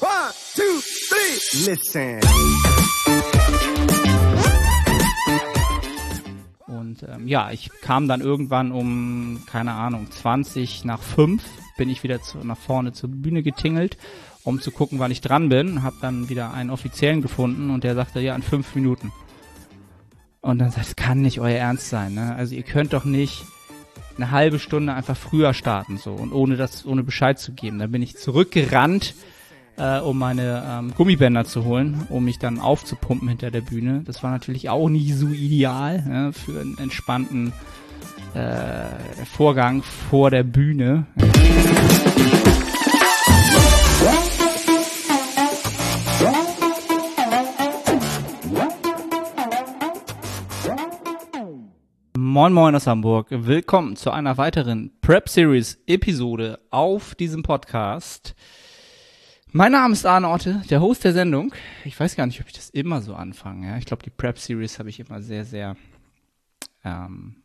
One, two, three, listen. Und ähm, ja, ich kam dann irgendwann um, keine Ahnung, 20 nach 5 bin ich wieder zu, nach vorne zur Bühne getingelt, um zu gucken, wann ich dran bin. Hab dann wieder einen Offiziellen gefunden und der sagte, ja, in fünf Minuten. Und dann sagt, das kann nicht euer Ernst sein, ne? Also ihr könnt doch nicht eine halbe Stunde einfach früher starten, so, und ohne das, ohne Bescheid zu geben. Dann bin ich zurückgerannt, äh, um meine ähm, Gummibänder zu holen, um mich dann aufzupumpen hinter der Bühne. Das war natürlich auch nicht so ideal ne, für einen entspannten äh, Vorgang vor der Bühne. Moin Moin aus Hamburg. Willkommen zu einer weiteren Prep Series Episode auf diesem Podcast. Mein Name ist Arne Otte, der Host der Sendung. Ich weiß gar nicht, ob ich das immer so anfange. Ja? Ich glaube, die Prep Series habe ich immer sehr, sehr ähm,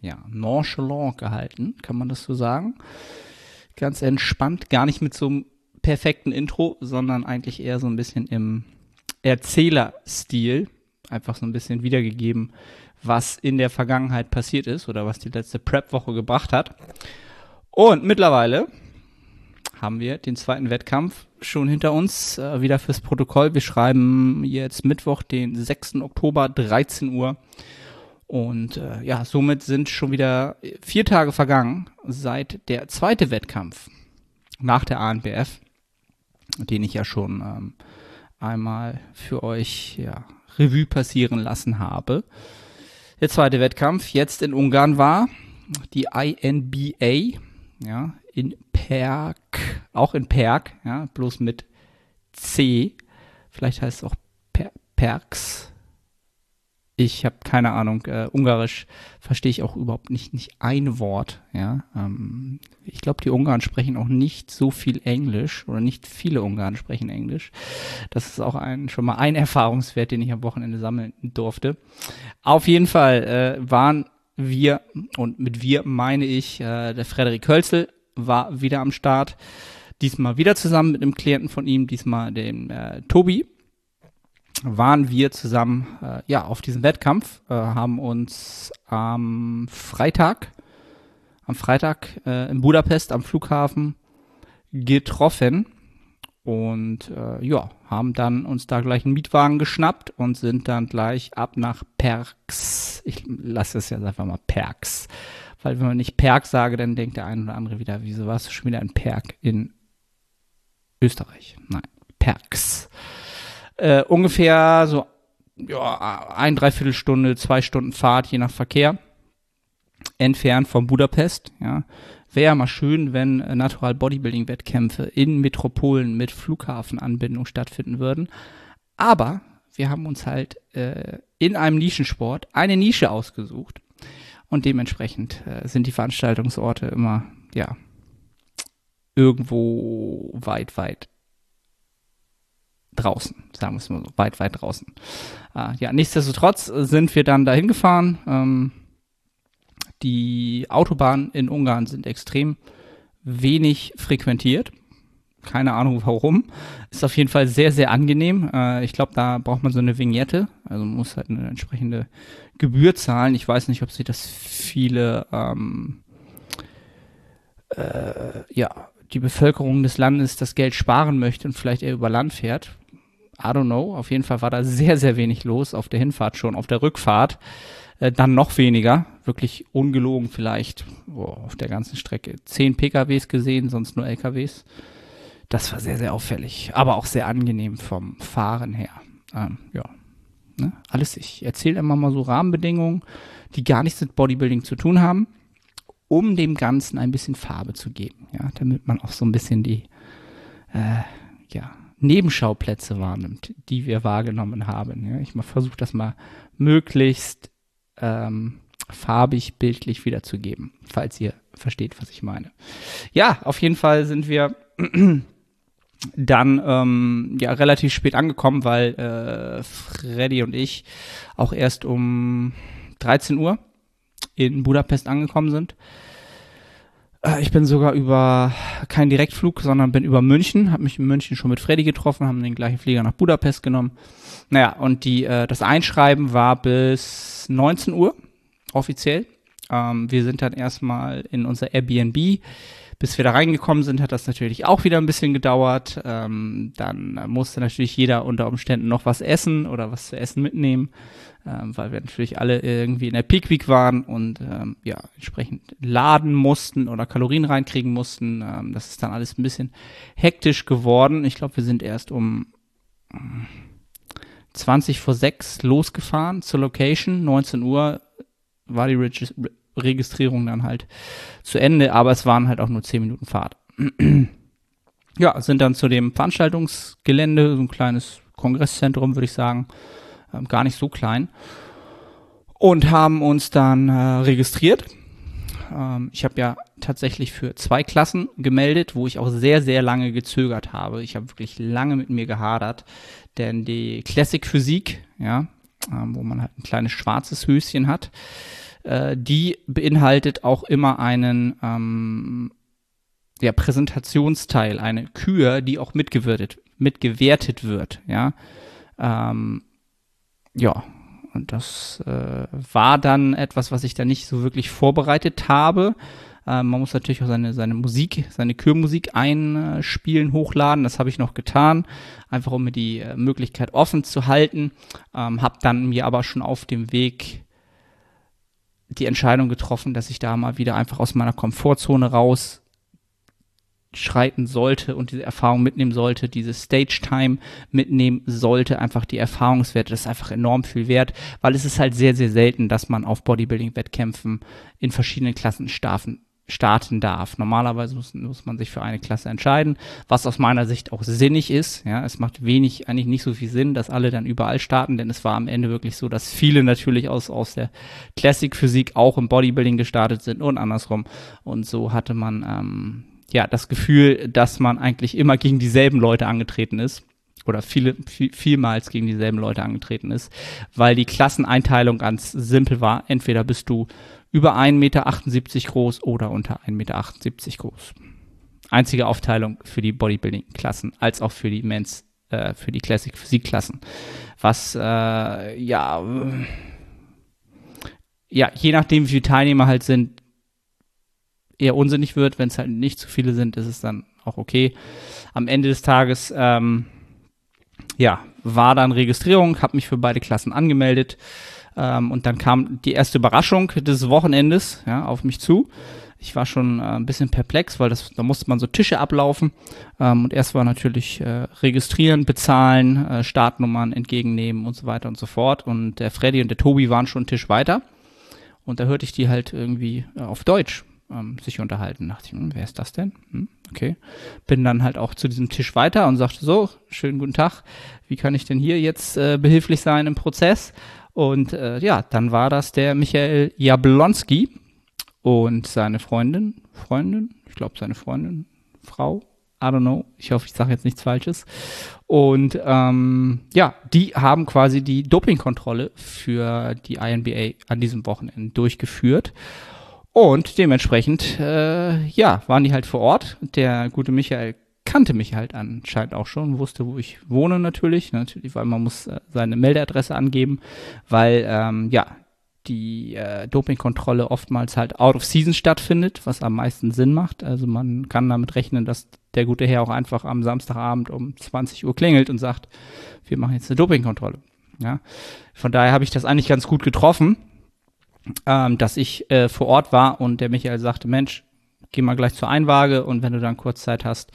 ja, nonchalant gehalten, kann man das so sagen. Ganz entspannt, gar nicht mit so einem perfekten Intro, sondern eigentlich eher so ein bisschen im Erzählerstil. Einfach so ein bisschen wiedergegeben, was in der Vergangenheit passiert ist oder was die letzte Prep-Woche gebracht hat. Und mittlerweile haben wir den zweiten Wettkampf schon hinter uns, äh, wieder fürs Protokoll. Wir schreiben jetzt Mittwoch, den 6. Oktober, 13 Uhr. Und äh, ja, somit sind schon wieder vier Tage vergangen seit der zweite Wettkampf nach der ANBF, den ich ja schon ähm, einmal für euch ja, Revue passieren lassen habe. Der zweite Wettkampf jetzt in Ungarn war die INBA, ja, in Perk, auch in Perk, ja, bloß mit C. Vielleicht heißt es auch per Perks. Ich habe keine Ahnung. Äh, Ungarisch verstehe ich auch überhaupt nicht, nicht ein Wort. Ja, ähm, ich glaube, die Ungarn sprechen auch nicht so viel Englisch oder nicht viele Ungarn sprechen Englisch. Das ist auch ein schon mal ein Erfahrungswert, den ich am Wochenende sammeln durfte. Auf jeden Fall äh, waren wir und mit wir meine ich äh, der Frederik Hölzel war wieder am Start. Diesmal wieder zusammen mit einem Klienten von ihm, diesmal dem äh, Tobi waren wir zusammen äh, ja auf diesem Wettkampf, äh, haben uns am Freitag, am Freitag äh, in Budapest am Flughafen getroffen und äh, ja, haben dann uns da gleich einen Mietwagen geschnappt und sind dann gleich ab nach Perks. Ich lasse es jetzt einfach mal Perks, weil wenn man nicht Perk sage, dann denkt der eine oder andere wieder, wieso warst du schon wieder ein Perk in Österreich? Nein, Perks äh, ungefähr so ja, ein Dreiviertelstunde, zwei Stunden Fahrt, je nach Verkehr, entfernt von Budapest. Ja. Wäre ja mal schön, wenn äh, Natural Bodybuilding Wettkämpfe in Metropolen mit Flughafenanbindung stattfinden würden. Aber wir haben uns halt äh, in einem Nischensport eine Nische ausgesucht. Und dementsprechend äh, sind die Veranstaltungsorte immer, ja, irgendwo weit, weit draußen, sagen wir es mal so, weit, weit draußen. Äh, ja, nichtsdestotrotz sind wir dann dahin gefahren. Ähm, die Autobahnen in Ungarn sind extrem wenig frequentiert. Keine Ahnung warum. Ist auf jeden Fall sehr, sehr angenehm. Äh, ich glaube, da braucht man so eine Vignette. Also man muss halt eine entsprechende Gebühr zahlen. Ich weiß nicht, ob sich das viele ähm, äh, ja, die Bevölkerung des Landes das Geld sparen möchte und vielleicht eher über Land fährt. I don't know. Auf jeden Fall war da sehr, sehr wenig los auf der Hinfahrt schon. Auf der Rückfahrt äh, dann noch weniger. Wirklich ungelogen vielleicht oh, auf der ganzen Strecke. Zehn PKWs gesehen, sonst nur LKWs. Das war sehr, sehr auffällig. Aber auch sehr angenehm vom Fahren her. Ähm, ja. Ne? Alles, ich erzähle immer mal so Rahmenbedingungen, die gar nichts mit Bodybuilding zu tun haben, um dem Ganzen ein bisschen Farbe zu geben. Ja, damit man auch so ein bisschen die, äh, ja, Nebenschauplätze wahrnimmt, die wir wahrgenommen haben. Ja, ich versuche das mal möglichst ähm, farbig, bildlich wiederzugeben, falls ihr versteht, was ich meine. Ja, auf jeden Fall sind wir dann ähm, ja relativ spät angekommen, weil äh, Freddy und ich auch erst um 13 Uhr in Budapest angekommen sind. Äh, ich bin sogar über keinen Direktflug, sondern bin über München, habe mich in München schon mit Freddy getroffen, haben den gleichen Flieger nach Budapest genommen. Naja, und die, äh, das Einschreiben war bis 19 Uhr offiziell. Ähm, wir sind dann erstmal in unser Airbnb. Bis wir da reingekommen sind, hat das natürlich auch wieder ein bisschen gedauert. Ähm, dann musste natürlich jeder unter Umständen noch was essen oder was zu essen mitnehmen ähm, weil wir natürlich alle irgendwie in der Peak Week waren und ähm, ja, entsprechend laden mussten oder Kalorien reinkriegen mussten. Ähm, das ist dann alles ein bisschen hektisch geworden. Ich glaube, wir sind erst um 20 vor 6 losgefahren zur Location. 19 Uhr war die Regis Registrierung dann halt zu Ende, aber es waren halt auch nur 10 Minuten Fahrt. ja, sind dann zu dem Veranstaltungsgelände, so ein kleines Kongresszentrum, würde ich sagen, ähm, gar nicht so klein. Und haben uns dann äh, registriert. Ähm, ich habe ja tatsächlich für zwei Klassen gemeldet, wo ich auch sehr, sehr lange gezögert habe. Ich habe wirklich lange mit mir gehadert, denn die Classic Physik, ja, ähm, wo man halt ein kleines schwarzes Höschen hat, äh, die beinhaltet auch immer einen ähm, ja, Präsentationsteil, eine Kür, die auch mitgewertet, mitgewertet wird, ja. Ähm, ja, und das äh, war dann etwas, was ich da nicht so wirklich vorbereitet habe. Äh, man muss natürlich auch seine, seine Musik, seine Kürmusik einspielen, hochladen. Das habe ich noch getan, einfach um mir die äh, Möglichkeit offen zu halten. Ähm, habe dann mir aber schon auf dem Weg die Entscheidung getroffen, dass ich da mal wieder einfach aus meiner Komfortzone raus schreiten sollte und diese Erfahrung mitnehmen sollte, diese Stage-Time mitnehmen sollte, einfach die Erfahrungswerte, das ist einfach enorm viel wert, weil es ist halt sehr, sehr selten, dass man auf Bodybuilding-Wettkämpfen in verschiedenen Klassen starten, starten darf. Normalerweise muss, muss man sich für eine Klasse entscheiden, was aus meiner Sicht auch sinnig ist. Ja, es macht wenig, eigentlich nicht so viel Sinn, dass alle dann überall starten, denn es war am Ende wirklich so, dass viele natürlich aus, aus der Classic-Physik auch im Bodybuilding gestartet sind und andersrum. Und so hatte man ähm, ja, das Gefühl, dass man eigentlich immer gegen dieselben Leute angetreten ist oder viele, viel, vielmals gegen dieselben Leute angetreten ist, weil die Klasseneinteilung ganz simpel war. Entweder bist du über 1,78 Meter groß oder unter 1,78 Meter groß. Einzige Aufteilung für die Bodybuilding-Klassen, als auch für die Men's, äh, für die Classic Physik-Klassen. Was, äh, ja, ja, je nachdem, wie viele Teilnehmer halt sind, eher unsinnig wird. Wenn es halt nicht zu viele sind, ist es dann auch okay. Am Ende des Tages, ähm, ja, war dann Registrierung, habe mich für beide Klassen angemeldet ähm, und dann kam die erste Überraschung des Wochenendes ja, auf mich zu. Ich war schon äh, ein bisschen perplex, weil das, da musste man so Tische ablaufen. Ähm, und erst war natürlich äh, registrieren, bezahlen, äh, Startnummern entgegennehmen und so weiter und so fort. Und der Freddy und der Tobi waren schon einen Tisch weiter. Und da hörte ich die halt irgendwie äh, auf Deutsch ähm, sich unterhalten. Da dachte ich, hm, wer ist das denn? Hm, okay. Bin dann halt auch zu diesem Tisch weiter und sagte so, schönen guten Tag, wie kann ich denn hier jetzt äh, behilflich sein im Prozess? Und äh, ja, dann war das der Michael Jablonski und seine Freundin, Freundin, ich glaube seine Freundin, Frau, I don't know. Ich hoffe, ich sage jetzt nichts Falsches. Und ähm, ja, die haben quasi die Dopingkontrolle für die INBA an diesem Wochenende durchgeführt. Und dementsprechend, äh, ja, waren die halt vor Ort. Der gute Michael kannte mich halt anscheinend auch schon, wusste, wo ich wohne natürlich. Natürlich, weil man muss äh, seine Meldeadresse angeben, weil, ähm, ja, die äh, Dopingkontrolle oftmals halt out of season stattfindet, was am meisten Sinn macht. Also man kann damit rechnen, dass der gute Herr auch einfach am Samstagabend um 20 Uhr klingelt und sagt, wir machen jetzt eine Dopingkontrolle. Ja, von daher habe ich das eigentlich ganz gut getroffen ähm, dass ich äh, vor Ort war und der Michael sagte, Mensch, geh mal gleich zur Einwaage und wenn du dann kurz Zeit hast,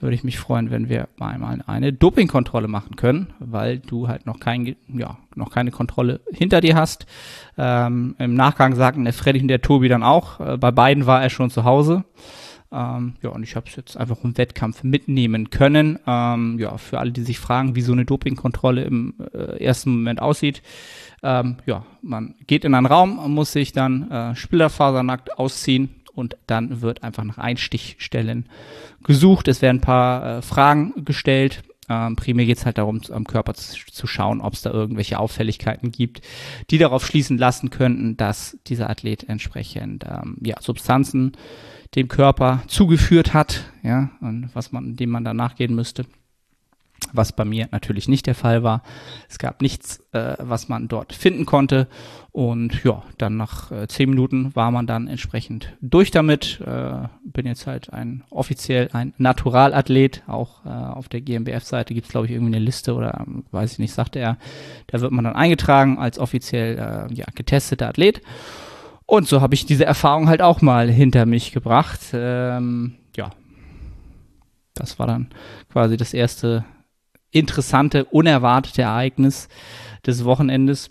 würde ich mich freuen, wenn wir einmal eine Dopingkontrolle machen können, weil du halt noch kein, ja, noch keine Kontrolle hinter dir hast. Ähm, Im Nachgang sagten der Freddy und der Tobi dann auch, äh, bei beiden war er schon zu Hause. Ähm, ja, und ich habe es jetzt einfach im Wettkampf mitnehmen können. Ähm, ja, für alle, die sich fragen, wie so eine Dopingkontrolle im äh, ersten Moment aussieht. Ähm, ja, man geht in einen Raum, muss sich dann äh, Spielerfasernackt ausziehen und dann wird einfach nach Einstichstellen gesucht. Es werden ein paar äh, Fragen gestellt Ähm, primär geht es halt darum, am Körper zu, zu schauen, ob es da irgendwelche Auffälligkeiten gibt, die darauf schließen lassen könnten, dass dieser Athlet entsprechend ähm, ja, Substanzen dem Körper zugeführt hat, ja, und was man, dem man dann nachgehen müsste was bei mir natürlich nicht der Fall war. Es gab nichts, äh, was man dort finden konnte. Und ja, dann nach äh, zehn Minuten war man dann entsprechend durch damit. Äh, bin jetzt halt ein offiziell ein Naturalathlet. Auch äh, auf der GmbF-Seite gibt es, glaube ich, irgendwie eine Liste oder ähm, weiß ich nicht, sagte er. Da wird man dann eingetragen als offiziell äh, ja, getesteter Athlet. Und so habe ich diese Erfahrung halt auch mal hinter mich gebracht. Ähm, ja, das war dann quasi das erste interessante, unerwartete Ereignis des Wochenendes.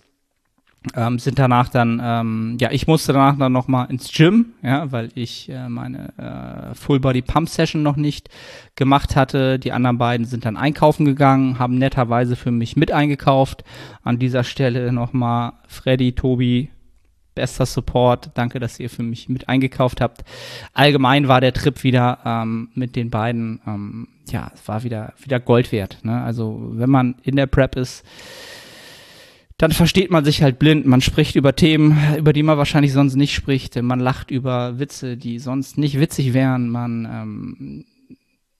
Ähm, sind danach dann, ähm, ja, ich musste danach dann nochmal ins Gym, ja, weil ich äh, meine äh, Full Body Pump Session noch nicht gemacht hatte. Die anderen beiden sind dann einkaufen gegangen, haben netterweise für mich mit eingekauft. An dieser Stelle nochmal Freddy, Tobi, bester Support. Danke, dass ihr für mich mit eingekauft habt. Allgemein war der Trip wieder ähm, mit den beiden, ähm, ja, es war wieder, wieder Gold wert. Ne? Also wenn man in der Prep ist, dann versteht man sich halt blind. Man spricht über Themen, über die man wahrscheinlich sonst nicht spricht. Man lacht über Witze, die sonst nicht witzig wären. Man, ähm,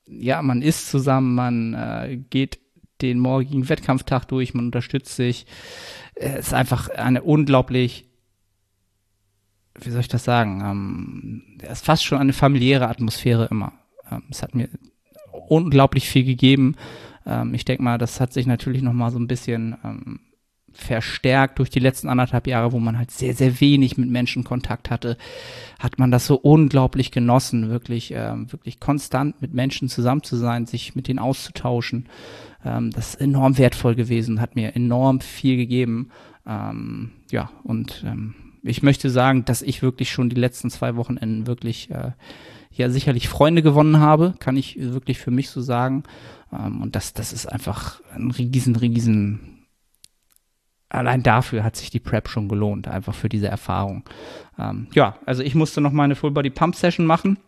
ja, man isst zusammen, man äh, geht den morgigen Wettkampftag durch, man unterstützt sich. Es ist einfach eine unglaublich wie soll ich das sagen, ähm, es ist fast schon eine familiäre Atmosphäre immer. Ähm, es hat mir unglaublich viel gegeben. Ähm, ich denke mal, das hat sich natürlich noch mal so ein bisschen ähm, verstärkt durch die letzten anderthalb Jahre, wo man halt sehr, sehr wenig mit Menschen Kontakt hatte, hat man das so unglaublich genossen, wirklich, ähm, wirklich konstant mit Menschen zusammen zu sein, sich mit denen auszutauschen. Ähm, das ist enorm wertvoll gewesen, hat mir enorm viel gegeben. Ähm, ja, und ähm, ich möchte sagen, dass ich wirklich schon die letzten zwei Wochenenden wirklich äh, ja sicherlich Freunde gewonnen habe, kann ich wirklich für mich so sagen. Ähm, und das, das ist einfach ein riesen, riesen allein dafür hat sich die Prep schon gelohnt, einfach für diese Erfahrung. Ähm, ja, also ich musste noch meine Full Body Pump Session machen.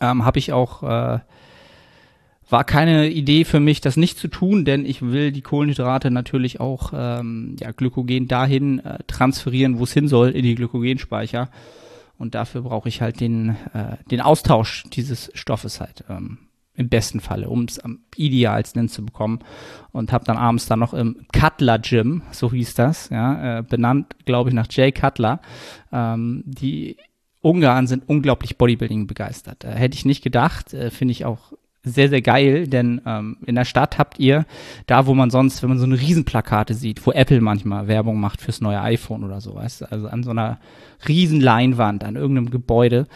Ähm, Habe ich auch äh, war keine Idee für mich, das nicht zu tun, denn ich will die Kohlenhydrate natürlich auch ähm, ja, Glykogen dahin äh, transferieren, wo es hin soll, in die Glykogenspeicher. Und dafür brauche ich halt den, äh, den Austausch dieses Stoffes halt. Ähm, im besten Falle, um es am idealsten zu bekommen. Und habe dann abends dann noch im Cutler Gym, so hieß das, ja, äh, benannt, glaube ich, nach Jay Cutler. Ähm, die Ungarn sind unglaublich Bodybuilding begeistert. Äh, hätte ich nicht gedacht, äh, finde ich auch sehr, sehr geil, denn ähm, in der Stadt habt ihr, da wo man sonst, wenn man so eine Riesenplakate sieht, wo Apple manchmal Werbung macht fürs neue iPhone oder so, weißt du, also an so einer Riesenleinwand, an irgendeinem Gebäude,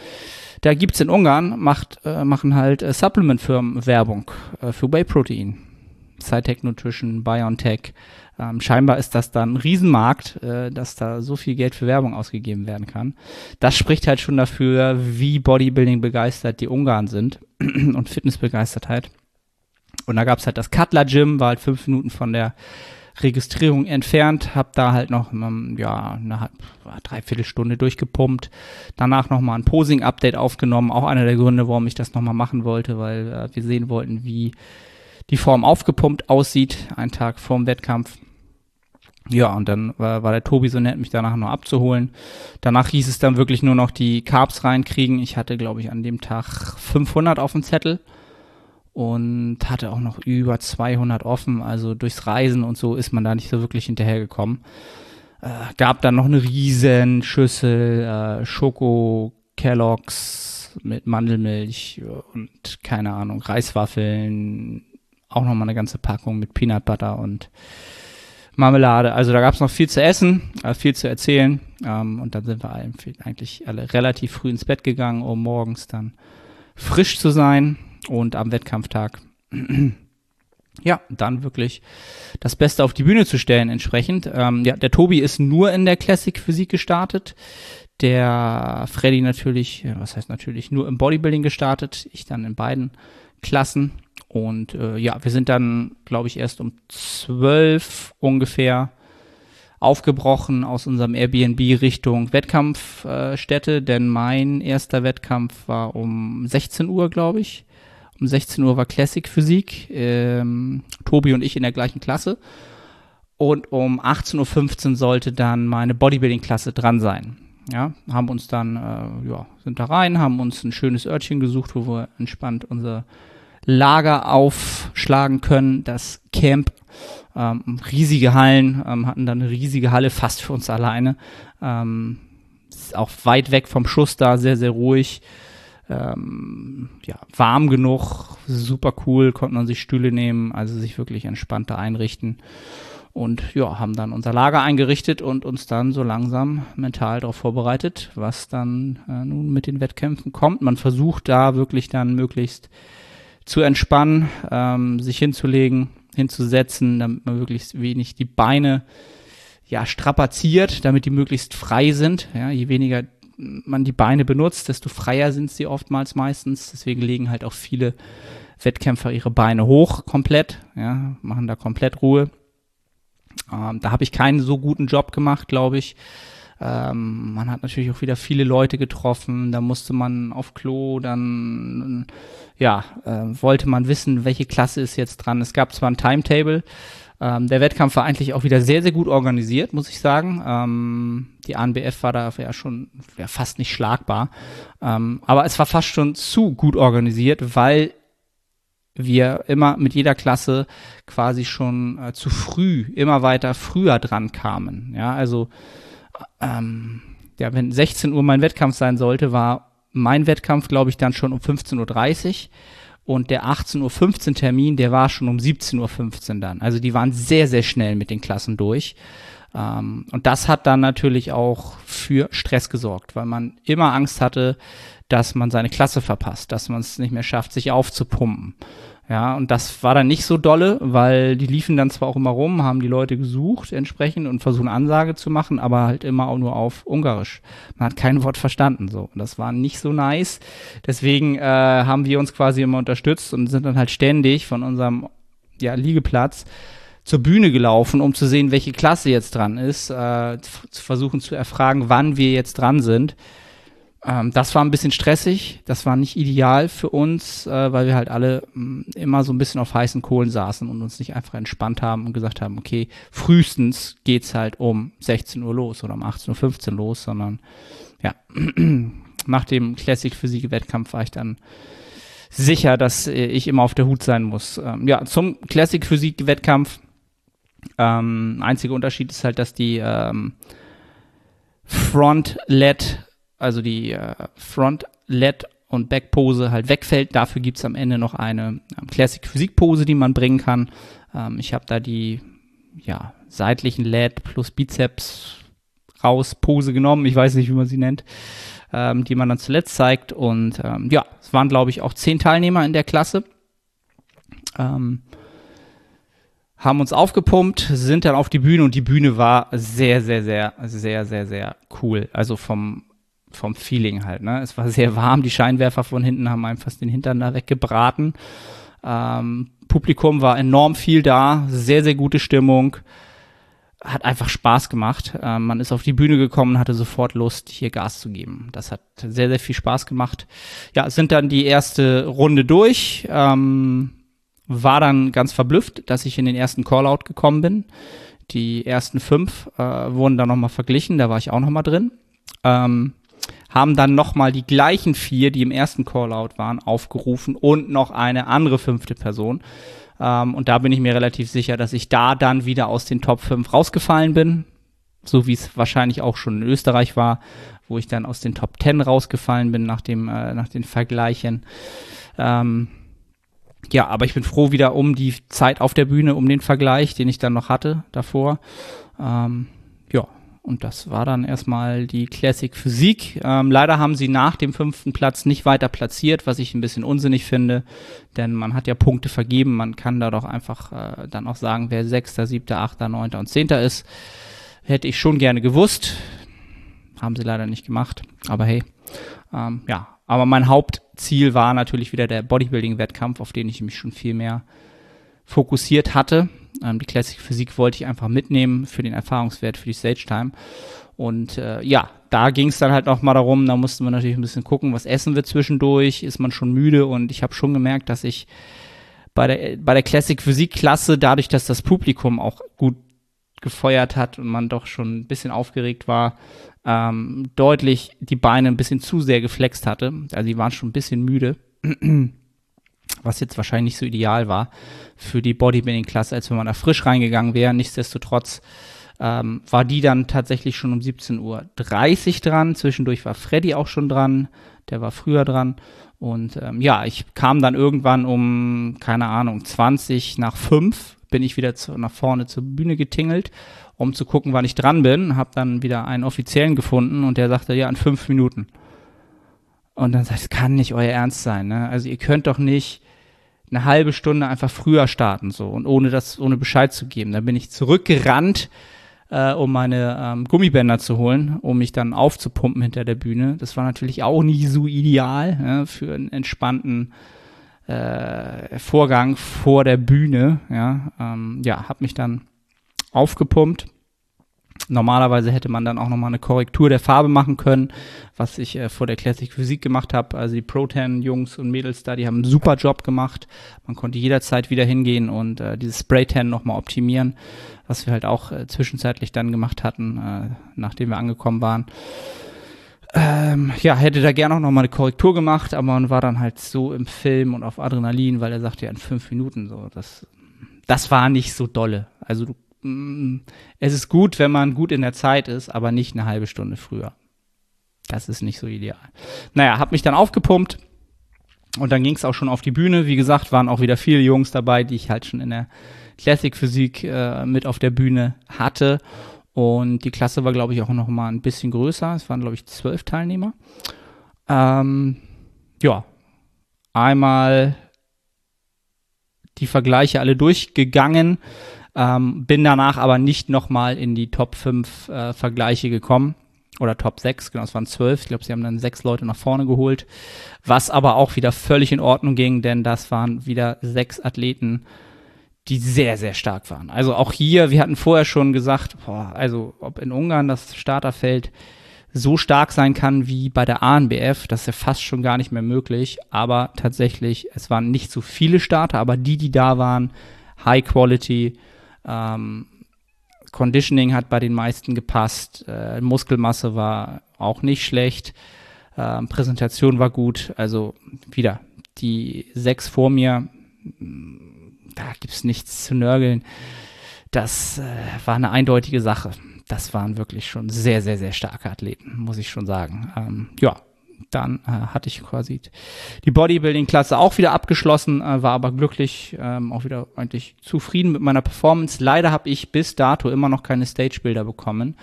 da gibt's in Ungarn, macht, äh, machen halt äh, Supplement-Firmen Werbung äh, für Whey-Protein. Cytec Nutrition, BioNTech. Ähm, scheinbar ist das dann ein Riesenmarkt, äh, dass da so viel Geld für Werbung ausgegeben werden kann. Das spricht halt schon dafür, wie Bodybuilding begeistert die Ungarn sind und Fitnessbegeistertheit. Und da gab's halt das Cutler Gym, war halt fünf Minuten von der Registrierung entfernt, hab da halt noch ähm, ja eine Dreiviertelstunde durchgepumpt, danach nochmal ein Posing-Update aufgenommen, auch einer der Gründe, warum ich das nochmal machen wollte, weil äh, wir sehen wollten, wie die Form aufgepumpt aussieht, einen Tag vorm Wettkampf. Ja, und dann war, war der Tobi so nett, mich danach noch abzuholen. Danach hieß es dann wirklich nur noch die Carbs reinkriegen. Ich hatte, glaube ich, an dem Tag 500 auf dem Zettel und hatte auch noch über 200 offen. Also durchs Reisen und so ist man da nicht so wirklich hinterhergekommen. Äh, gab dann noch eine riesen Schüssel äh, Schoko Kelloggs mit Mandelmilch und keine Ahnung, Reiswaffeln, auch noch mal eine ganze Packung mit Peanut Butter und Marmelade. Also da gab es noch viel zu essen, äh, viel zu erzählen. Ähm, und dann sind wir eigentlich alle relativ früh ins Bett gegangen, um morgens dann frisch zu sein und am Wettkampftag ja, dann wirklich das Beste auf die Bühne zu stellen entsprechend. Ähm, ja, der Tobi ist nur in der Classic Physik gestartet. Der Freddy natürlich, was heißt natürlich, nur im Bodybuilding gestartet. Ich dann in beiden Klassen. Und äh, ja, wir sind dann, glaube ich, erst um zwölf ungefähr aufgebrochen aus unserem Airbnb Richtung Wettkampfstätte, äh, denn mein erster Wettkampf war um 16 Uhr, glaube ich. um 16 Uhr war Classic Physik, ähm, Tobi und ich in der gleichen Klasse. Und um 18.15 Uhr sollte dann meine Bodybuilding-Klasse dran sein. Ja, haben uns dann, äh, ja, sind da rein, haben uns ein schönes Örtchen gesucht, wo wir entspannt unser Lager aufschlagen können. Das Camp, ähm, riesige Hallen, ähm, hatten dann eine riesige Halle fast für uns alleine. Ähm, auch weit weg vom Schuss da, sehr, sehr ruhig. Ähm, ja, warm genug, super cool, konnten man sich Stühle nehmen, also sich wirklich entspannter einrichten. Und ja, haben dann unser Lager eingerichtet und uns dann so langsam mental darauf vorbereitet, was dann äh, nun mit den Wettkämpfen kommt. Man versucht da wirklich dann möglichst zu entspannen, ähm, sich hinzulegen, hinzusetzen, damit man wirklich wenig die Beine ja, strapaziert, damit die möglichst frei sind. Ja, je weniger man die Beine benutzt, desto freier sind sie oftmals meistens. Deswegen legen halt auch viele Wettkämpfer ihre Beine hoch, komplett, ja, machen da komplett Ruhe. Ähm, da habe ich keinen so guten Job gemacht, glaube ich. Ähm, man hat natürlich auch wieder viele Leute getroffen, da musste man auf Klo, dann ja, äh, wollte man wissen, welche Klasse ist jetzt dran. Es gab zwar ein Timetable, ähm, der Wettkampf war eigentlich auch wieder sehr, sehr gut organisiert, muss ich sagen. Ähm, die ANBF war da ja schon ja, fast nicht schlagbar. Ähm, aber es war fast schon zu gut organisiert, weil wir immer mit jeder Klasse quasi schon äh, zu früh, immer weiter früher dran kamen. Ja, also ähm, ja, wenn 16 Uhr mein Wettkampf sein sollte, war mein Wettkampf, glaube ich, dann schon um 15.30 Uhr und der 18.15 Uhr Termin, der war schon um 17.15 Uhr dann. Also die waren sehr, sehr schnell mit den Klassen durch. Ähm, und das hat dann natürlich auch für Stress gesorgt, weil man immer Angst hatte, dass man seine Klasse verpasst, dass man es nicht mehr schafft, sich aufzupumpen. Ja, und das war dann nicht so dolle, weil die liefen dann zwar auch immer rum, haben die Leute gesucht entsprechend und versuchen Ansage zu machen, aber halt immer auch nur auf Ungarisch. Man hat kein Wort verstanden so. Und das war nicht so nice. Deswegen äh, haben wir uns quasi immer unterstützt und sind dann halt ständig von unserem ja, Liegeplatz zur Bühne gelaufen, um zu sehen, welche Klasse jetzt dran ist, äh, zu versuchen zu erfragen, wann wir jetzt dran sind. Ähm, das war ein bisschen stressig, das war nicht ideal für uns, äh, weil wir halt alle mh, mm, immer so ein bisschen auf heißen Kohlen saßen und uns nicht einfach entspannt haben und gesagt haben, okay, frühestens geht's halt um 16 Uhr los oder um 18.15 Uhr los, sondern ja, nach dem Classic Physik Wettkampf war ich dann sicher, dass äh, ich immer auf der Hut sein muss. Ähm, ja, zum Classic Physik Wettkampf. Ähm, einziger Unterschied ist halt, dass die ähm, Front-Led also die äh, Front Led und Back Pose halt wegfällt. Dafür gibt's am Ende noch eine ähm, Classic Physik Pose, die man bringen kann. Ähm, ich habe da die ja, seitlichen Led plus Bizeps raus Pose genommen. Ich weiß nicht, wie man sie nennt. Ähm, die man dann zuletzt zeigt. Und ähm, ja, es waren, glaube ich, auch zehn Teilnehmer in der Klasse. Ähm, haben uns aufgepumpt, sind dann auf die Bühne und die Bühne war sehr, sehr, sehr, sehr, sehr, sehr cool. Also vom vom Feeling halt. Ne? Es war sehr warm, die Scheinwerfer von hinten haben einfach den Hintern da weggebraten. Ähm, Publikum war enorm viel da, sehr, sehr gute Stimmung. Hat einfach Spaß gemacht. Ähm, man ist auf die Bühne gekommen, hatte sofort Lust, hier Gas zu geben. Das hat sehr, sehr viel Spaß gemacht. Ja, sind dann die erste Runde durch. Ähm, war dann ganz verblüfft, dass ich in den ersten Callout gekommen bin. Die ersten fünf äh, wurden dann nochmal verglichen, da war ich auch nochmal drin. Ähm, haben dann nochmal die gleichen vier, die im ersten Callout waren, aufgerufen und noch eine andere fünfte Person. Ähm, und da bin ich mir relativ sicher, dass ich da dann wieder aus den Top 5 rausgefallen bin. So wie es wahrscheinlich auch schon in Österreich war, wo ich dann aus den Top 10 rausgefallen bin nach, dem, äh, nach den Vergleichen. Ähm, ja, aber ich bin froh wieder um die Zeit auf der Bühne, um den Vergleich, den ich dann noch hatte davor. Ähm, und das war dann erstmal die Classic Physik. Ähm, leider haben sie nach dem fünften Platz nicht weiter platziert, was ich ein bisschen unsinnig finde, denn man hat ja Punkte vergeben. Man kann da doch einfach äh, dann auch sagen, wer sechster, siebter, achter, neunter und zehnter ist. Hätte ich schon gerne gewusst. Haben sie leider nicht gemacht. Aber hey, ähm, ja. Aber mein Hauptziel war natürlich wieder der Bodybuilding-Wettkampf, auf den ich mich schon viel mehr fokussiert hatte. Ähm, die Classic Physik wollte ich einfach mitnehmen für den Erfahrungswert, für die Stage Time. Und äh, ja, da ging es dann halt noch mal darum, da mussten wir natürlich ein bisschen gucken, was essen wir zwischendurch, ist man schon müde und ich habe schon gemerkt, dass ich bei der, bei der Classic Physik Klasse, dadurch, dass das Publikum auch gut gefeuert hat und man doch schon ein bisschen aufgeregt war, ähm, deutlich die Beine ein bisschen zu sehr geflext hatte. Also die waren schon ein bisschen müde. Was jetzt wahrscheinlich nicht so ideal war für die Bodybuilding-Klasse, als wenn man da frisch reingegangen wäre. Nichtsdestotrotz ähm, war die dann tatsächlich schon um 17.30 Uhr dran. Zwischendurch war Freddy auch schon dran. Der war früher dran. Und ähm, ja, ich kam dann irgendwann um, keine Ahnung, 20 nach 5 bin ich wieder zu, nach vorne zur Bühne getingelt, um zu gucken, wann ich dran bin. Hab dann wieder einen Offiziellen gefunden und der sagte, ja, in fünf Minuten. Und dann sagt, das kann nicht euer Ernst sein. Ne? Also ihr könnt doch nicht eine halbe Stunde einfach früher starten so und ohne das, ohne Bescheid zu geben. Dann bin ich zurückgerannt äh, um meine ähm, Gummibänder zu holen, um mich dann aufzupumpen hinter der Bühne. Das war natürlich auch nie so ideal ja, für einen entspannten äh, Vorgang vor der Bühne. Ja, ähm, ja, habe mich dann aufgepumpt Normalerweise hätte man dann auch nochmal eine Korrektur der Farbe machen können, was ich äh, vor der Classic Physik gemacht habe. Also die Pro-Tan-Jungs und Mädels da, die haben einen super Job gemacht. Man konnte jederzeit wieder hingehen und äh, dieses Spray-Tan nochmal optimieren, was wir halt auch äh, zwischenzeitlich dann gemacht hatten, äh, nachdem wir angekommen waren. Ähm, ja, hätte da gerne auch nochmal eine Korrektur gemacht, aber man war dann halt so im Film und auf Adrenalin, weil er sagte ja in fünf Minuten so, das, das war nicht so dolle. Also du es ist gut, wenn man gut in der Zeit ist, aber nicht eine halbe Stunde früher. Das ist nicht so ideal. Naja, hab mich dann aufgepumpt und dann ging es auch schon auf die Bühne. Wie gesagt, waren auch wieder viele Jungs dabei, die ich halt schon in der Classic Physik äh, mit auf der Bühne hatte. Und die Klasse war, glaube ich, auch noch mal ein bisschen größer. Es waren, glaube ich, zwölf Teilnehmer. Ähm, ja, einmal die Vergleiche alle durchgegangen. Ähm, bin danach aber nicht nochmal in die Top 5 äh, Vergleiche gekommen. Oder Top 6, genau, es waren 12. Ich glaube, sie haben dann sechs Leute nach vorne geholt. Was aber auch wieder völlig in Ordnung ging, denn das waren wieder sechs Athleten, die sehr, sehr stark waren. Also auch hier, wir hatten vorher schon gesagt, boah, also ob in Ungarn das Starterfeld so stark sein kann wie bei der ANBF, das ist ja fast schon gar nicht mehr möglich. Aber tatsächlich, es waren nicht so viele Starter, aber die, die da waren, High Quality, ähm, Conditioning hat bei den meisten gepasst. Äh, Muskelmasse war auch nicht schlecht. Ähm, Präsentation war gut. Also wieder die sechs vor mir, da gibt's nichts zu nörgeln. Das äh, war eine eindeutige Sache. Das waren wirklich schon sehr, sehr, sehr starke Athleten, muss ich schon sagen. Ähm, ja, dann äh, hatte ich quasi die Bodybuilding-Klasse auch wieder abgeschlossen, äh, war aber glücklich, ähm, auch wieder eigentlich zufrieden mit meiner Performance. Leider habe ich bis dato immer noch keine Stage-Bilder bekommen,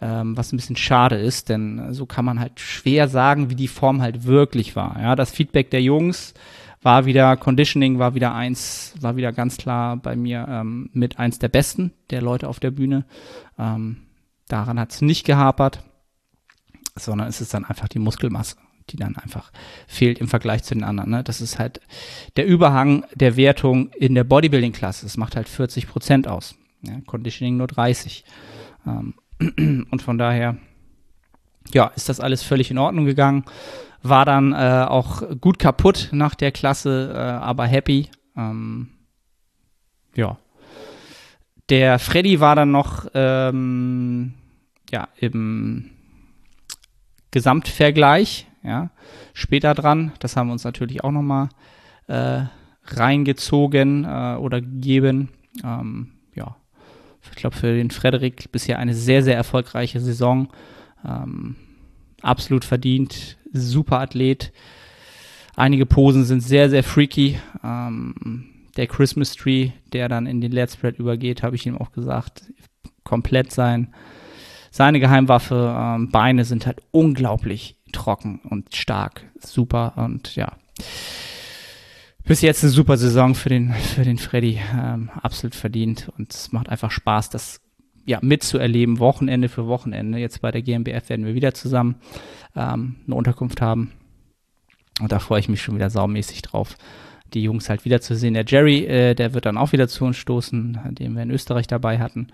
ähm, was ein bisschen schade ist, denn so kann man halt schwer sagen, wie die Form halt wirklich war. Ja, das Feedback der Jungs war wieder, Conditioning war wieder eins, war wieder ganz klar bei mir ähm, mit eins der besten der Leute auf der Bühne. Ähm, daran hat es nicht gehapert sondern es ist dann einfach die Muskelmasse, die dann einfach fehlt im Vergleich zu den anderen. Ne? Das ist halt der Überhang der Wertung in der Bodybuilding-Klasse. Das macht halt 40 Prozent aus. Ja? Conditioning nur 30. Ähm, und von daher, ja, ist das alles völlig in Ordnung gegangen. War dann äh, auch gut kaputt nach der Klasse, äh, aber happy. Ähm, ja. Der Freddy war dann noch ähm, ja, im Gesamtvergleich, ja, später dran. Das haben wir uns natürlich auch nochmal äh, reingezogen äh, oder gegeben. Ähm, ja, ich glaube für den Frederik bisher eine sehr, sehr erfolgreiche Saison. Ähm, absolut verdient, super Athlet. Einige Posen sind sehr, sehr freaky. Ähm, der Christmas Tree, der dann in den Let's Spread übergeht, habe ich ihm auch gesagt, komplett sein seine Geheimwaffe. Ähm, Beine sind halt unglaublich trocken und stark. Super und ja. Bis jetzt eine super Saison für den, für den Freddy. Ähm, absolut verdient. Und es macht einfach Spaß, das ja, mitzuerleben, Wochenende für Wochenende. Jetzt bei der GmbF werden wir wieder zusammen ähm, eine Unterkunft haben. Und da freue ich mich schon wieder saumäßig drauf, die Jungs halt wieder zu sehen. Der Jerry, äh, der wird dann auch wieder zu uns stoßen, den wir in Österreich dabei hatten.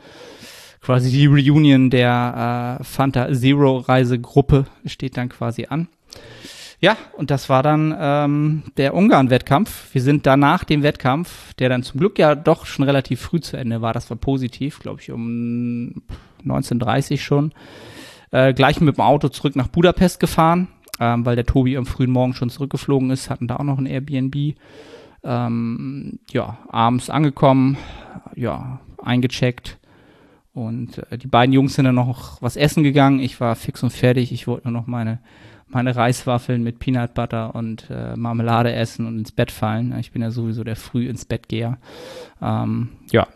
Quasi die Reunion der äh, Fanta Zero Reisegruppe steht dann quasi an. Ja, und das war dann ähm, der Ungarn-Wettkampf. Wir sind danach dem Wettkampf, der dann zum Glück ja doch schon relativ früh zu Ende war, das war positiv, glaube ich, um 19.30 schon, äh, gleich mit dem Auto zurück nach Budapest gefahren, ähm, weil der Tobi am frühen Morgen schon zurückgeflogen ist, hatten da auch noch ein Airbnb. Ähm, ja, abends angekommen, ja, eingecheckt. Und äh, die beiden Jungs sind dann noch was essen gegangen. Ich war fix und fertig. Ich wollte nur noch meine meine Reiswaffeln mit Peanut Butter und äh, Marmelade essen und ins Bett fallen. Ich bin ja sowieso der früh ins Bett geher. Ähm, ja.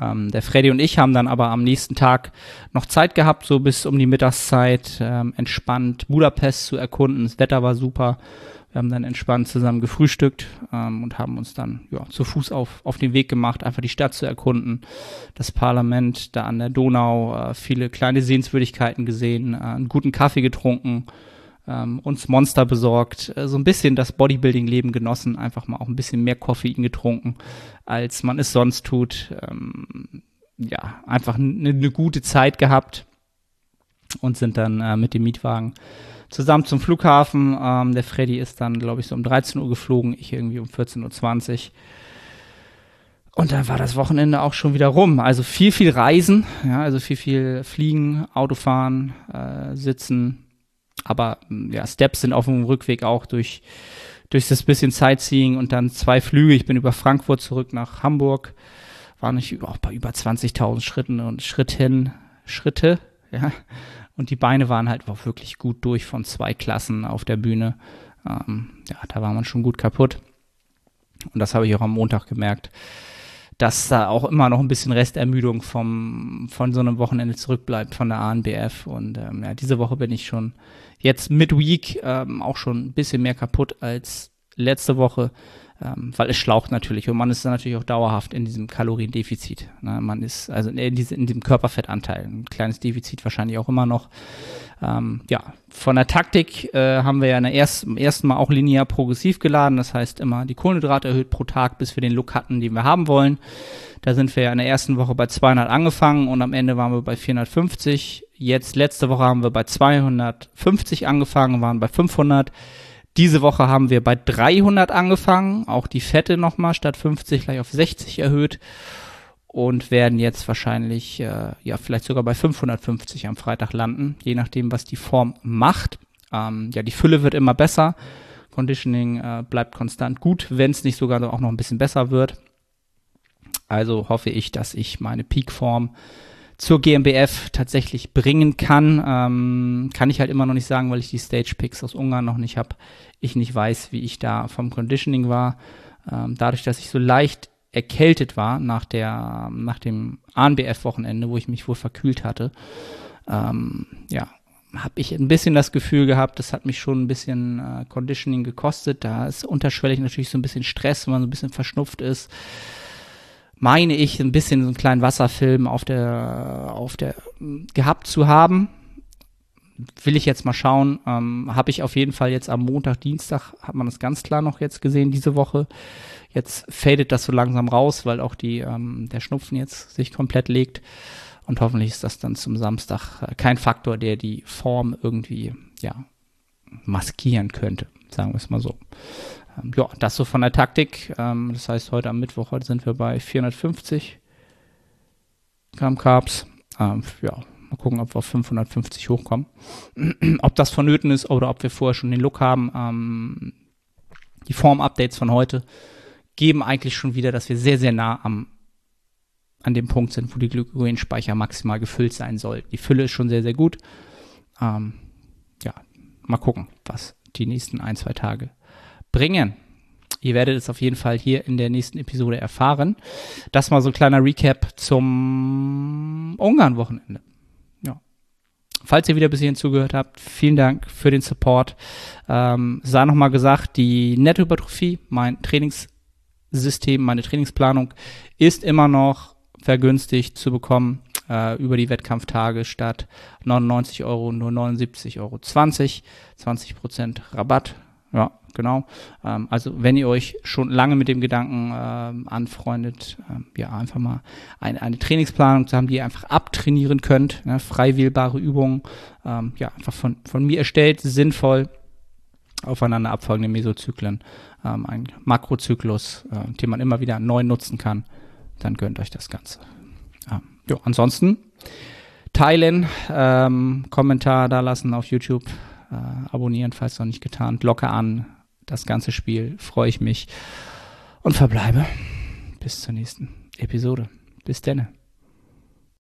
Ähm, der Freddy und ich haben dann aber am nächsten Tag noch Zeit gehabt, so bis um die Mittagszeit ähm, entspannt Budapest zu erkunden. Das Wetter war super. Wir haben dann entspannt zusammen gefrühstückt ähm, und haben uns dann ja, zu Fuß auf, auf den Weg gemacht, einfach die Stadt zu erkunden, das Parlament da an der Donau, äh, viele kleine Sehenswürdigkeiten gesehen, äh, einen guten Kaffee getrunken, ähm, uns Monster besorgt, äh, so ein bisschen das Bodybuilding-Leben genossen, einfach mal auch ein bisschen mehr Koffein getrunken, als man es sonst tut. Ähm, ja, einfach eine ne gute Zeit gehabt und sind dann äh, mit dem Mietwagen zusammen zum Flughafen. Ähm, der Freddy ist dann, glaube ich, so um 13 Uhr geflogen, ich irgendwie um 14.20 Uhr. Und dann war das Wochenende auch schon wieder rum. Also viel, viel Reisen, ja, also viel, viel Fliegen, Autofahren, äh, Sitzen. Aber ja, Steps sind auf dem Rückweg auch durch, durch das bisschen Sightseeing und dann zwei Flüge. Ich bin über Frankfurt zurück nach Hamburg. War nicht auch bei über 20.000 Schritten und Schritten, Schritte, ja. Und die Beine waren halt auch wirklich gut durch von zwei Klassen auf der Bühne. Ähm, ja, da war man schon gut kaputt. Und das habe ich auch am Montag gemerkt, dass da auch immer noch ein bisschen Restermüdung vom, von so einem Wochenende zurückbleibt von der ANBF. Und ähm, ja, diese Woche bin ich schon jetzt Midweek ähm, auch schon ein bisschen mehr kaputt als letzte Woche ähm, weil es schlaucht natürlich und man ist dann natürlich auch dauerhaft in diesem Kaloriendefizit. Ne? Man ist also in, diese, in diesem Körperfettanteil, ein kleines Defizit wahrscheinlich auch immer noch. Ähm, ja, von der Taktik äh, haben wir ja erst, im ersten Mal auch linear progressiv geladen, das heißt immer die Kohlenhydrate erhöht pro Tag, bis wir den Look hatten, den wir haben wollen. Da sind wir ja in der ersten Woche bei 200 angefangen und am Ende waren wir bei 450. Jetzt letzte Woche haben wir bei 250 angefangen, waren bei 500. Diese Woche haben wir bei 300 angefangen, auch die Fette nochmal statt 50 gleich auf 60 erhöht und werden jetzt wahrscheinlich, äh, ja, vielleicht sogar bei 550 am Freitag landen, je nachdem, was die Form macht. Ähm, ja, die Fülle wird immer besser. Conditioning äh, bleibt konstant gut, wenn es nicht sogar auch noch ein bisschen besser wird. Also hoffe ich, dass ich meine Peakform zur GmbF tatsächlich bringen kann. Ähm, kann ich halt immer noch nicht sagen, weil ich die Stage Picks aus Ungarn noch nicht habe. Ich nicht weiß, wie ich da vom Conditioning war. Ähm, dadurch, dass ich so leicht erkältet war nach der, nach dem ANBF-Wochenende, wo ich mich wohl verkühlt hatte, ähm, ja, habe ich ein bisschen das Gefühl gehabt, das hat mich schon ein bisschen äh, Conditioning gekostet. Da ist unterschwellig natürlich so ein bisschen Stress, wenn man so ein bisschen verschnupft ist meine ich, ein bisschen so einen kleinen Wasserfilm auf der, auf der, gehabt zu haben. Will ich jetzt mal schauen. Ähm, Habe ich auf jeden Fall jetzt am Montag, Dienstag, hat man das ganz klar noch jetzt gesehen, diese Woche. Jetzt fadet das so langsam raus, weil auch die, ähm, der Schnupfen jetzt sich komplett legt. Und hoffentlich ist das dann zum Samstag äh, kein Faktor, der die Form irgendwie, ja, maskieren könnte. Sagen wir es mal so. Ähm, ja, das so von der Taktik. Ähm, das heißt, heute am Mittwoch, heute sind wir bei 450 Gramm Carbs. Ähm, ja, mal gucken, ob wir auf 550 hochkommen. ob das vonnöten ist oder ob wir vorher schon den Look haben. Ähm, die Form-Updates von heute geben eigentlich schon wieder, dass wir sehr, sehr nah am an dem Punkt sind, wo die Glykogenspeicher maximal gefüllt sein sollten. Die Fülle ist schon sehr, sehr gut. Ähm, ja, mal gucken, was die nächsten ein, zwei Tage bringen. Ihr werdet es auf jeden Fall hier in der nächsten Episode erfahren. Das mal so ein kleiner Recap zum Ungarn-Wochenende. Ja. Falls ihr wieder bis hierhin zugehört habt, vielen Dank für den Support. Ähm, sei nochmal gesagt, die Nettohypertrophie, mein Trainingssystem, meine Trainingsplanung ist immer noch vergünstigt zu bekommen äh, über die Wettkampftage statt 99 Euro nur 79,20 Euro. 20% Rabatt Ja, genau. Ähm, also wenn ihr euch schon lange mit dem Gedanken ähm, anfreundet, ähm, ja, einfach mal eine, eine Trainingsplanung zu haben, die ihr einfach abtrainieren könnt, ne, frei wählbare Übungen, ähm, ja, einfach von, von mir erstellt, sinnvoll, aufeinander abfolgende Mesozyklen, ähm, ein Makrozyklus, äh, den man immer wieder neu nutzen kann, dann gönnt euch das Ganze. Ähm, jo, ansonsten teilen, ähm, Kommentar da lassen auf YouTube, äh, abonnieren, falls noch nicht getan, Glocke an, das ganze Spiel, freue ich mich und verbleibe bis zur nächsten Episode. Bis denne.